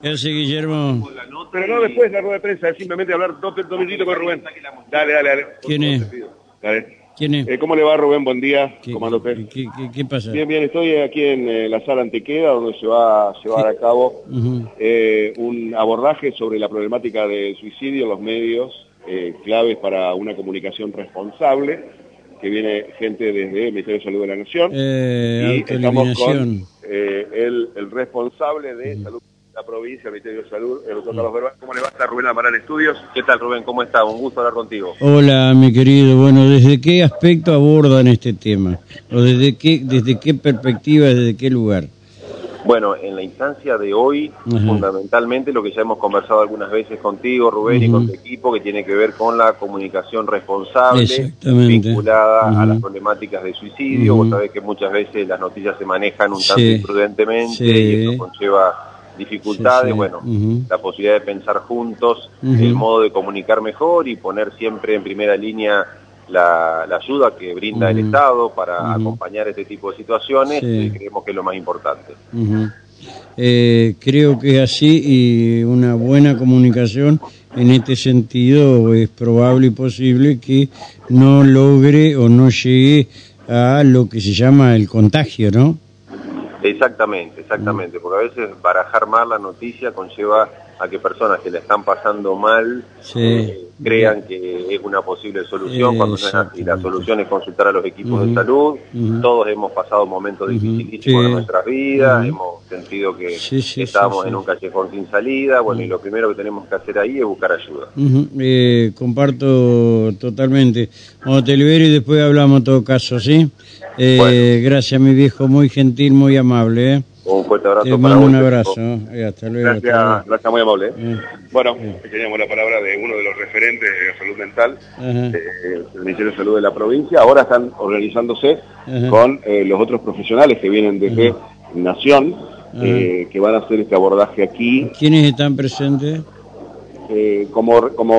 ¿Qué hace Guillermo? Pero no después de la rueda de prensa, es simplemente hablar dos, dos minutitos con Rubén. Dale, dale, dale. ¿Quién es? Dale. ¿Quién es? Eh, ¿Cómo le va Rubén? Buen día. ¿Qué, qué- qué- qué pasa? Bien, bien, estoy aquí en eh, la sala Antequera, donde se va a llevar a cabo eh, un abordaje sobre la problemática del suicidio en los medios, eh, claves para una comunicación responsable, que viene gente desde el Ministerio de Salud de la Nación. Y estamos con el, el responsable de salud la provincia, el Ministerio de Salud, el doctor Carlos Verbal. ¿Cómo le va a estar Rubén Amaral Estudios? ¿Qué tal, Rubén? ¿Cómo está? Un gusto hablar contigo. Hola, mi querido. Bueno, ¿desde qué aspecto abordan este tema? ¿O desde qué, desde qué perspectiva, desde qué lugar? Bueno, en la instancia de hoy, Ajá. fundamentalmente lo que ya hemos conversado algunas veces contigo, Rubén, y con tu equipo, que tiene que ver con la comunicación responsable, vinculada a las problemáticas de suicidio. Vos sabés que muchas veces las noticias se manejan un tanto imprudentemente Sí. y eso conlleva dificultades. Sí, sí. Bueno, la posibilidad de pensar juntos el modo de comunicar mejor y poner siempre en primera línea la, la ayuda que brinda el. Estado para acompañar este tipo de situaciones, Sí. creemos que es lo más importante. Eh, creo que es así y una buena comunicación en este sentido es probable y posible que no logre o no llegue a lo que se llama el contagio, ¿no? Exactamente, exactamente, porque a veces barajar mal la noticia conlleva a que personas que la están pasando mal Sí. eh, crean que es una posible solución, cuando no es así. La solución es consultar a los equipos de salud. Todos hemos pasado momentos dificilísimos Sí. en nuestras vidas, hemos sentido que Sí, estábamos en un callejón sin salida. Bueno, y lo primero que tenemos que hacer ahí es buscar ayuda. Eh, comparto totalmente. Cuando te libero y después hablamos en todo caso, ¿sí? Eh, Bueno. Gracias, mi viejo, muy gentil, muy amable. ¿eh? Un fuerte abrazo Te para mando un abrazo. equipo. hasta luego. hasta Gracias, gracias, muy amable. Eh, Bueno, teníamos la palabra de uno de los referentes de salud mental ajá, eh, del Ministerio de Salud de la provincia. Ahora están organizándose Ajá. con eh, los otros profesionales que vienen desde Nación, eh, que van a hacer este abordaje aquí ¿Quiénes están presentes? como, como